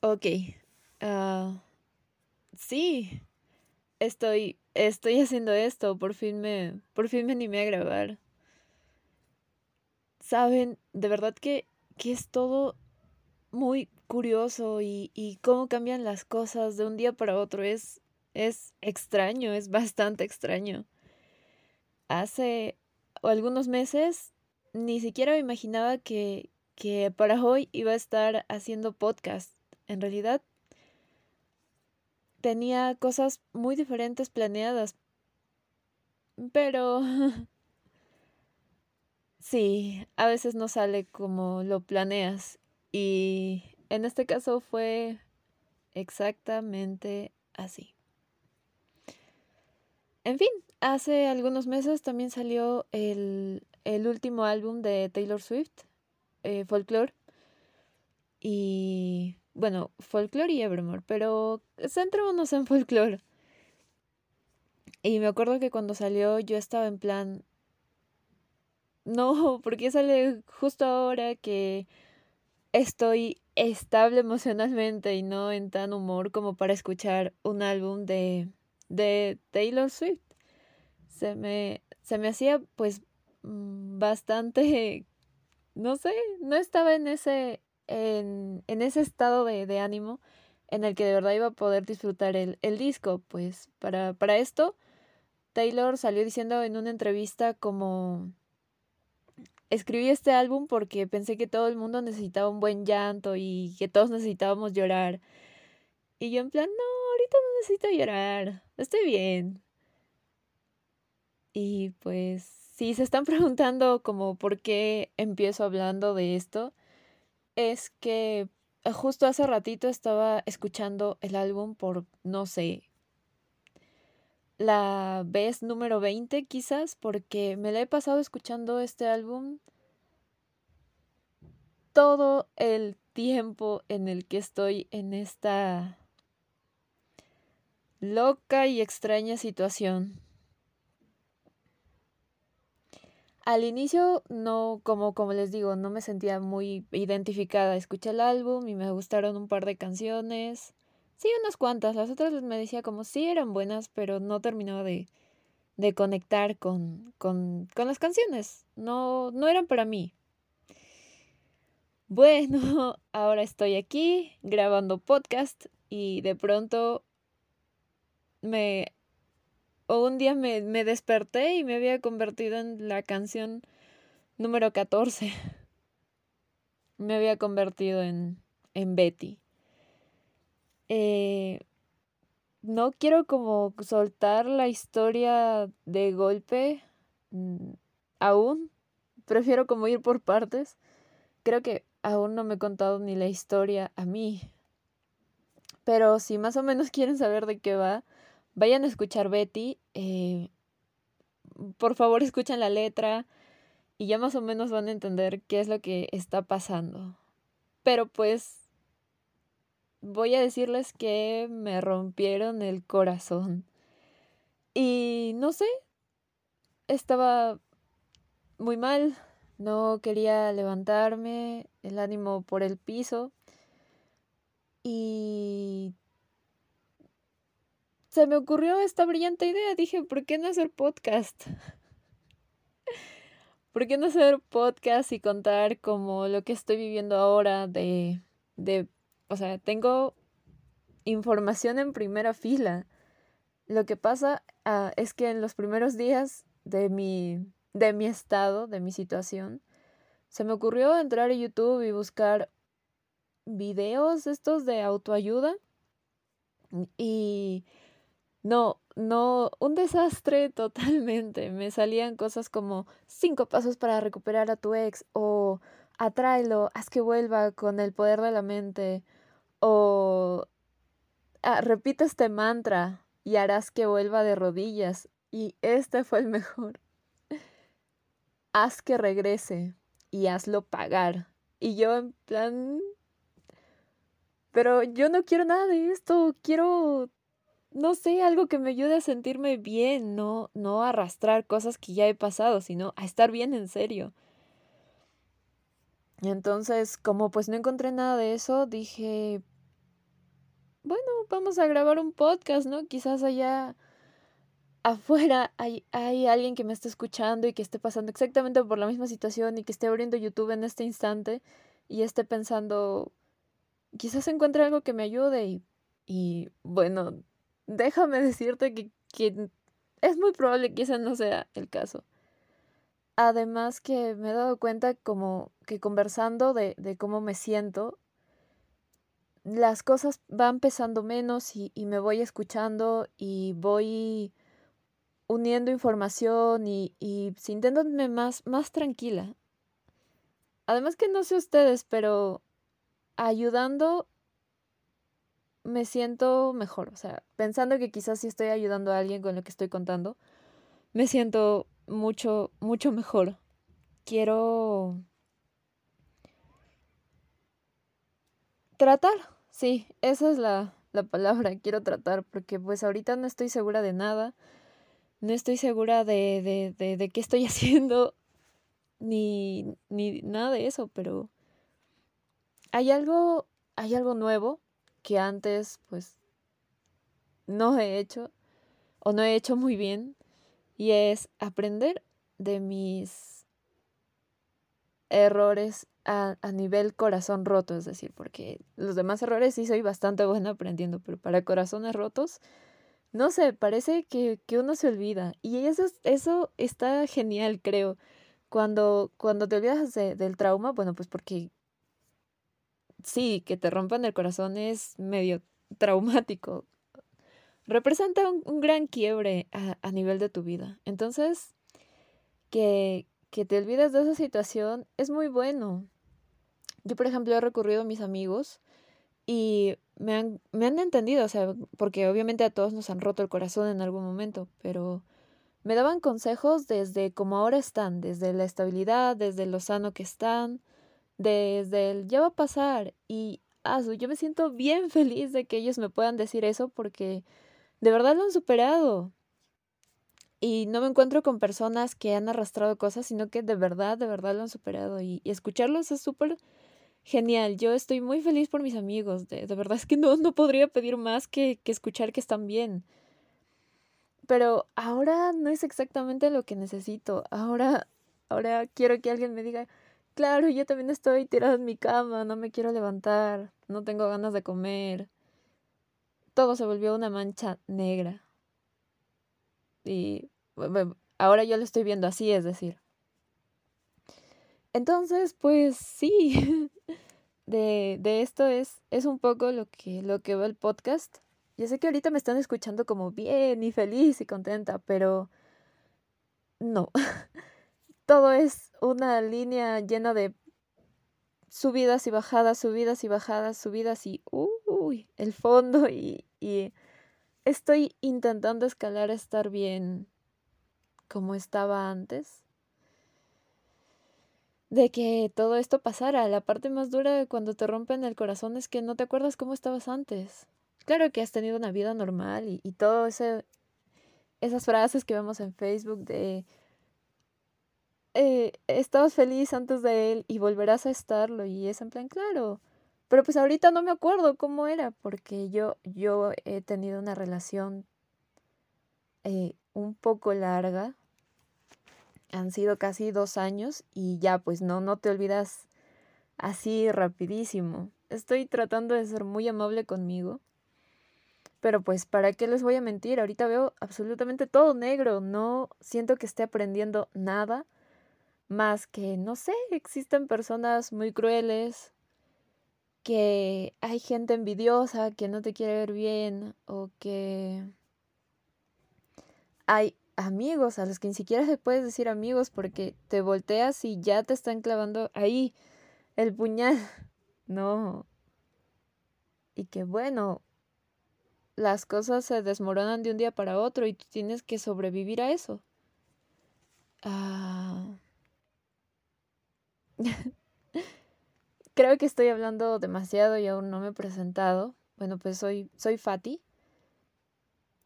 Ok. Ah, sí. Estoy. Estoy haciendo esto. Por fin me. Por fin me animé a grabar. Saben, de verdad que, que es todo muy curioso y, y cómo cambian las cosas de un día para otro. Es. Es extraño, es bastante extraño. Hace algunos meses ni siquiera me imaginaba que, que para hoy iba a estar haciendo podcast. En realidad tenía cosas muy diferentes planeadas. Pero sí, a veces no sale como lo planeas. Y en este caso fue exactamente así. En fin, hace algunos meses también salió el, el último álbum de Taylor Swift, eh, Folklore. Y bueno, Folklore y Evermore, pero centrémonos en Folklore. Y me acuerdo que cuando salió yo estaba en plan, no, porque sale justo ahora que estoy estable emocionalmente y no en tan humor como para escuchar un álbum de, de Taylor Swift. Se me, se me hacía pues mm, bastante, no sé, no estaba en ese, en, en ese estado de, de, ánimo en el que de verdad iba a poder disfrutar el, el disco. Pues para, para esto, Taylor salió diciendo en una entrevista como escribí este álbum porque pensé que todo el mundo necesitaba un buen llanto y que todos necesitábamos llorar. Y yo en plan, no, ahorita no necesito llorar, estoy bien. Y pues, si se están preguntando como por qué empiezo hablando de esto, es que justo hace ratito estaba escuchando el álbum por, no sé, la vez número 20 quizás, porque me la he pasado escuchando este álbum todo el tiempo en el que estoy en esta loca y extraña situación. Al inicio no, como, como les digo, no me sentía muy identificada. Escuché el álbum y me gustaron un par de canciones. Sí, unas cuantas. Las otras me decía como sí eran buenas, pero no terminaba de, de conectar con, con, con las canciones. No, no eran para mí. Bueno, ahora estoy aquí grabando podcast y de pronto me... O un día me, me desperté y me había convertido en la canción número 14. Me había convertido en, en Betty. Eh, no quiero como soltar la historia de golpe mm, aún. Prefiero como ir por partes. Creo que aún no me he contado ni la historia a mí. Pero si más o menos quieren saber de qué va, vayan a escuchar Betty. Eh, por favor escuchen la letra y ya más o menos van a entender qué es lo que está pasando. Pero pues voy a decirles que me rompieron el corazón. Y no sé, estaba muy mal, no quería levantarme, el ánimo por el piso. Y se me ocurrió esta brillante idea. Dije, ¿por qué no hacer podcast? ¿Por qué no hacer podcast y contar como lo que estoy viviendo ahora de, de o sea, tengo información en primera fila. Lo que pasa uh, es que en los primeros días de mi, de mi estado, de mi situación, se me ocurrió entrar a YouTube y buscar videos estos de autoayuda. Y no, no, un desastre totalmente. Me salían cosas como cinco pasos para recuperar a tu ex o atráelo, haz que vuelva con el poder de la mente o ah, repite este mantra y harás que vuelva de rodillas. Y este fue el mejor. Haz que regrese y hazlo pagar. Y yo en plan... Pero yo no quiero nada de esto. Quiero, no sé, algo que me ayude a sentirme bien, no, no arrastrar cosas que ya he pasado, sino a estar bien en serio. Entonces, como pues no encontré nada de eso, dije, bueno, vamos a grabar un podcast, ¿no? Quizás allá afuera hay, hay alguien que me esté escuchando y que esté pasando exactamente por la misma situación y que esté abriendo YouTube en este instante y esté pensando, quizás encuentre algo que me ayude y, y bueno, déjame decirte que, que es muy probable que ese no sea el caso. Además que me he dado cuenta como que conversando de, de cómo me siento, las cosas van pesando menos y, y me voy escuchando y voy uniendo información y, y sintiéndome más, más tranquila. Además que no sé ustedes, pero ayudando me siento mejor. O sea, pensando que quizás si estoy ayudando a alguien con lo que estoy contando, me siento mucho, mucho mejor. Quiero tratar. Sí, esa es la, la palabra. Quiero tratar porque pues ahorita no estoy segura de nada no estoy segura de, de, de, de qué estoy haciendo ni, ni nada de eso, pero hay algo, hay algo nuevo que antes pues no he hecho o no he hecho muy bien y es aprender de mis errores a, a, nivel corazón roto, es decir, porque los demás errores sí soy bastante buena aprendiendo, pero para corazones rotos no sé, parece que, que uno se olvida. Y eso, eso está genial, creo. Cuando, cuando te olvidas del trauma, bueno, pues porque sí, que te rompan el corazón es medio traumático. Representa un, gran quiebre a, a, nivel de tu vida. Entonces, que, que te olvides de esa situación es muy bueno. Yo, por ejemplo, he recurrido a mis amigos y me han, me han entendido, o sea, porque obviamente a todos nos han roto el corazón en algún momento, pero me daban consejos desde como ahora están, desde la estabilidad, desde lo sano que están, desde el ya va a pasar y ah, yo me siento bien feliz de que ellos me puedan decir eso porque de verdad lo han superado. Y no me encuentro con personas que han arrastrado cosas, sino que de verdad, de verdad lo han superado. Y, escucharlos es súper genial. Yo estoy muy feliz por mis amigos. De, de verdad es que no, no podría pedir más que, que escuchar que están bien. Pero ahora no es exactamente lo que necesito. Ahora, ahora quiero que alguien me diga, claro, yo también estoy tirada en mi cama, no me quiero levantar, no tengo ganas de comer. Todo se volvió una mancha negra. Y ahora yo lo estoy viendo así, es decir. Entonces, pues sí, de, de esto es, es un poco lo que, lo que va el podcast. Yo sé que ahorita me están escuchando como bien y feliz y contenta, pero no. Todo es una línea llena de subidas y bajadas, subidas y bajadas, subidas y uy, el fondo y, estoy intentando escalar a estar bien como estaba antes de que todo esto pasara. La parte más dura cuando te rompen el corazón es que no te acuerdas cómo estabas antes. Claro que has tenido una vida normal y, y todo esas frases que vemos en Facebook de eh, estabas feliz antes de él y volverás a estarlo y es en plan claro. Pero pues ahorita no me acuerdo cómo era porque yo yo he tenido una relación eh, un poco larga han sido casi dos años y ya pues no, no te olvidas así rapidísimo. Estoy tratando de ser muy amable conmigo. Pero pues, ¿para qué les voy a mentir? Ahorita veo absolutamente todo negro. No siento que esté aprendiendo nada más que, no sé, existen personas muy crueles, que hay gente envidiosa que no te quiere ver bien o que hay amigos a los que ni siquiera se puedes decir amigos porque te volteas y ya te están clavando ahí el puñal. No. Y que bueno, las cosas se desmoronan de un día para otro y tú tienes que sobrevivir a eso. Ah. Creo que estoy hablando demasiado y aún no me he presentado. Bueno, pues soy, soy Fati.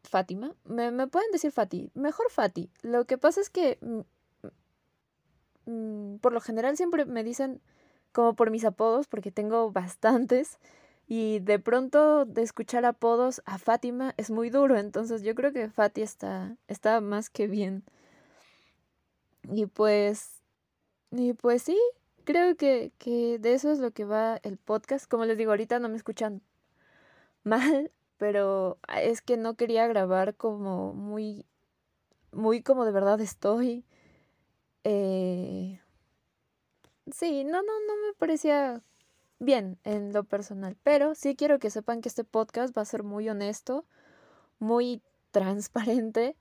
Fátima. Me, me, pueden decir Fati. Mejor Fati. Lo que pasa es que mm, mm, por lo general siempre me dicen como por mis apodos, porque tengo bastantes. Y de pronto de escuchar apodos a Fátima es muy duro, entonces yo creo que Fati está, está más que bien. Y pues, y pues sí, creo que, que de eso es lo que va el podcast. Como les digo, ahorita no me escuchan mal, pero es que no quería grabar como muy, muy como de verdad estoy. Eh, sí, no, no, no me parecía bien en lo personal, pero sí quiero que sepan que este podcast va a ser muy honesto, muy transparente.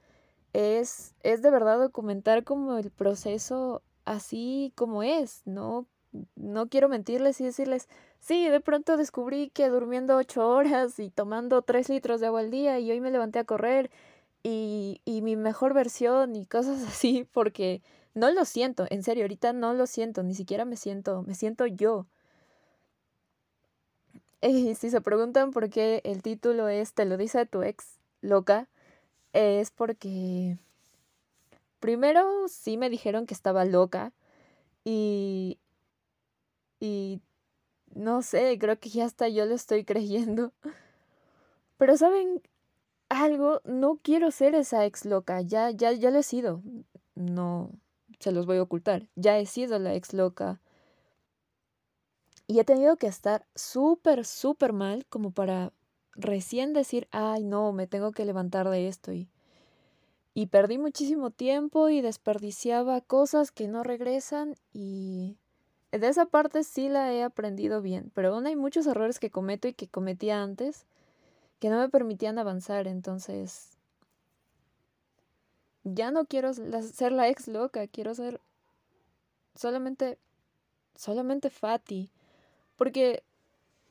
Es, es de verdad documentar como el proceso así como es, ¿no? No quiero mentirles y decirles, sí, de pronto descubrí que durmiendo ocho horas y tomando tres litros de agua al día y hoy me levanté a correr y, y mi mejor versión y cosas así, porque no lo siento, en serio, ahorita no lo siento, ni siquiera me siento, me siento yo. Y si se preguntan por qué el título es Te lo dice tu ex loca, es porque primero sí me dijeron que estaba loca y y no sé, creo que ya hasta yo lo estoy creyendo. Pero saben algo, no quiero ser esa ex loca, ya ya ya lo he sido. No se los voy a ocultar. Ya he sido la ex loca y he tenido que estar súper, súper mal como para recién decir, ay, no, me tengo que levantar de esto. Y, y perdí muchísimo tiempo y desperdiciaba cosas que no regresan y de esa parte sí la he aprendido bien, pero aún hay muchos errores que cometo y que cometía antes que no me permitían avanzar, entonces ya no quiero ser la ex loca, quiero ser solamente solamente Fati. Porque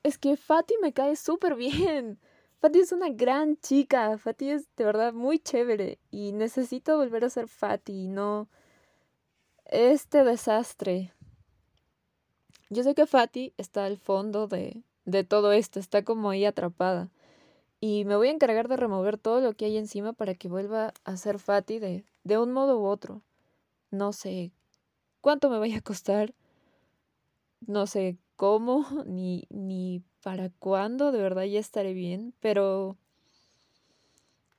es que Fati me cae súper bien. Fati es una gran chica. Fati es de verdad muy chévere. Y necesito volver a ser Fati no este desastre. Yo sé que Fati está al fondo de, de todo esto. Está como ahí atrapada. Y me voy a encargar de remover todo lo que hay encima para que vuelva a ser Fati de, de un modo u otro. No sé cuánto me vaya a costar. No sé cómo ni, ni para cuándo, de verdad ya estaré bien, pero,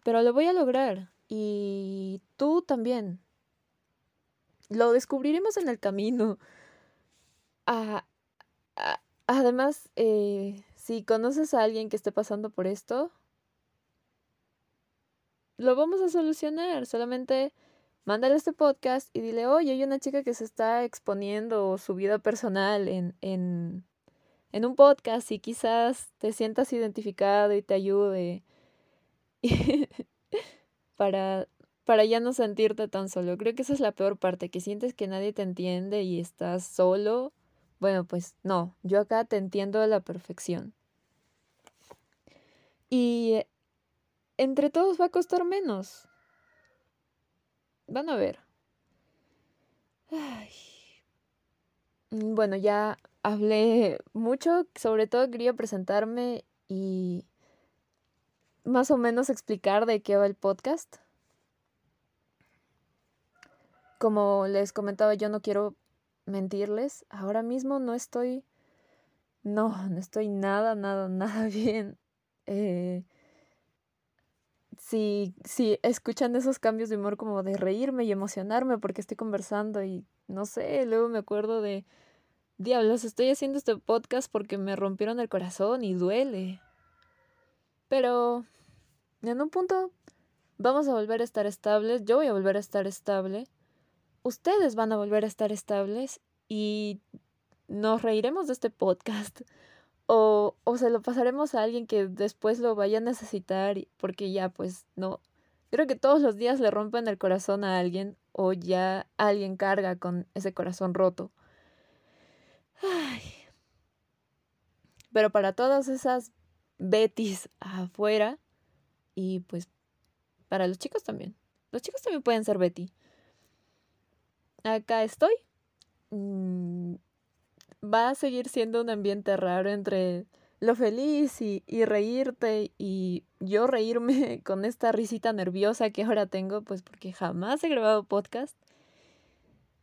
pero lo voy a lograr y tú también. Lo descubriremos en el camino. Ah, ah, además, eh, si conoces a alguien que esté pasando por esto, lo vamos a solucionar. Solamente mándale este podcast y dile, oye, hay una chica que se está exponiendo su vida personal en, en, en un podcast y quizás te sientas identificado y te ayude para, para ya no sentirte tan solo. Creo que esa es la peor parte, que sientes que nadie te entiende y estás solo. Bueno, pues no, yo acá te entiendo a la perfección. Y entre todos va a costar menos. Van a ver. Mm, bueno, ya hablé mucho, sobre todo quería presentarme y más o menos explicar de qué va el podcast. Como les comentaba, yo no quiero mentirles. Ahora mismo no estoy. No, no estoy nada, nada, nada bien. Eh, si, si escuchan esos cambios de humor como de reírme y emocionarme porque estoy conversando y no sé, luego me acuerdo de, diablos, estoy haciendo este podcast porque me rompieron el corazón y duele. Pero en un punto vamos a volver a estar estables, yo voy a volver a estar estable, ustedes van a volver a estar estables y nos reiremos de este podcast o, o se lo pasaremos a alguien que después lo vaya a necesitar porque ya pues no. Creo que todos los días le rompen el corazón a alguien o ya alguien carga con ese corazón roto. Ay. Pero para todas esas Betis afuera y pues para los chicos también. Los chicos también pueden ser Betty. Acá estoy. Mm, va a seguir siendo un ambiente raro entre lo feliz y, y, reírte y yo reírme con esta risita nerviosa que ahora tengo, pues porque jamás he grabado podcast.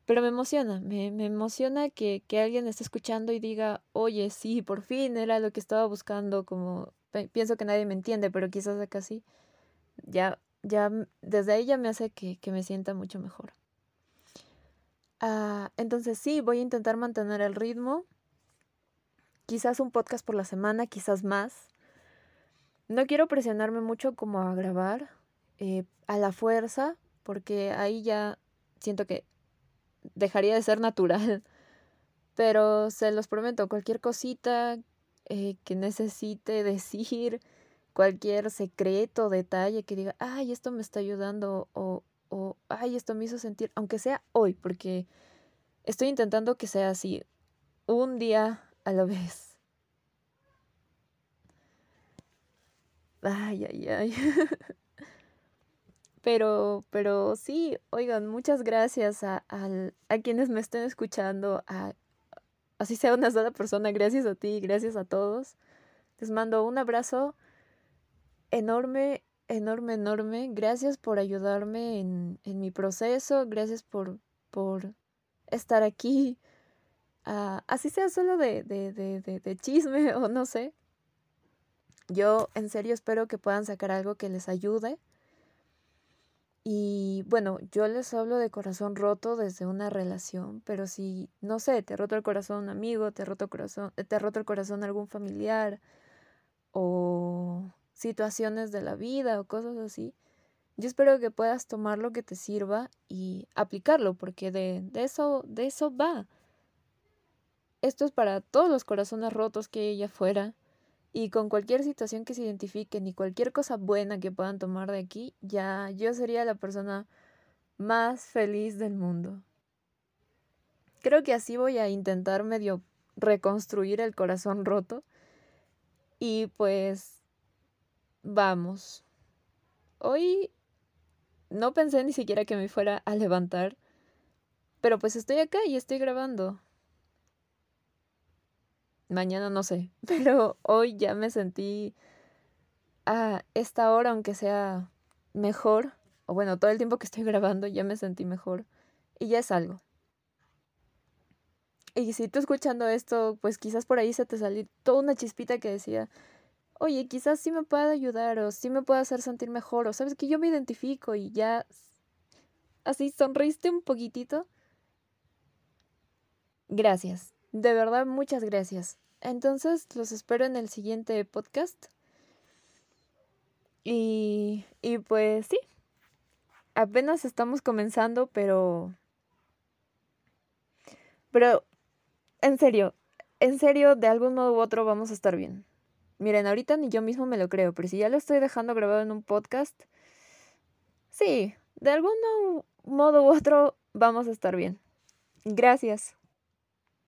pero me emociona, me, emociona que, que, alguien esté escuchando y diga, oye, sí, por fin era lo que estaba buscando, como pienso que nadie me entiende, pero quizás acá sí. Ya, ya desde ahí ya me hace que, que me sienta mucho mejor. Ah, entonces sí, voy a intentar mantener el ritmo. Quizás un podcast por la semana, quizás más. No quiero presionarme mucho como a grabar eh, a la fuerza, porque ahí ya siento que dejaría de ser natural. Pero se los prometo, cualquier cosita eh, que necesite decir, cualquier secreto, detalle que diga, ay, esto me está ayudando o, o, ay, esto me hizo sentir, aunque sea hoy, porque estoy intentando que sea así, un día a la vez. Ay, ay, ay. Pero, pero sí, oigan, muchas gracias a, a, quienes me estén escuchando, a, así sea una sola persona, gracias a ti, gracias a todos. Les mando un abrazo enorme, enorme, enorme. Gracias por ayudarme en, en mi proceso, gracias por, por estar aquí, uh, así sea solo de, de, de, de chisme o no sé. Yo en serio espero que puedan sacar algo que les ayude y bueno, yo les hablo de corazón roto desde una relación, pero si, no sé, te roto el corazón un amigo, te ha roto corazón, te roto el corazón algún familiar, o situaciones de la vida o cosas así, yo espero que puedas tomar lo que te sirva y aplicarlo, porque de, de eso, de eso va. Esto es para todos los corazones rotos que hay allá fuera y con cualquier situación que se identifiquen y cualquier cosa buena que puedan tomar de aquí, ya yo sería la persona más feliz del mundo. Creo que así voy a intentar medio reconstruir el corazón roto. Y pues vamos. Hoy no pensé ni siquiera que me fuera a levantar. Pero pues estoy acá y estoy grabando. Mañana no sé, pero hoy ya me sentí a esta hora, aunque sea mejor, o bueno, todo el tiempo que estoy grabando ya me sentí mejor y ya es algo. Y si tú escuchando esto, pues quizás por ahí se te salió toda una chispita que decía, oye, quizás sí me pueda ayudar o sí me pueda hacer sentir mejor o sabes que yo me identifico y ya así sonreíste un poquitito. Gracias. De verdad, muchas gracias. Entonces, los espero en el siguiente podcast. Y, y pues sí, apenas estamos comenzando, pero... Pero, en serio, en serio, de algún modo u otro vamos a estar bien. Miren, ahorita ni yo mismo me lo creo, pero si ya lo estoy dejando grabado en un podcast, sí, de algún modo u otro vamos a estar bien. Gracias.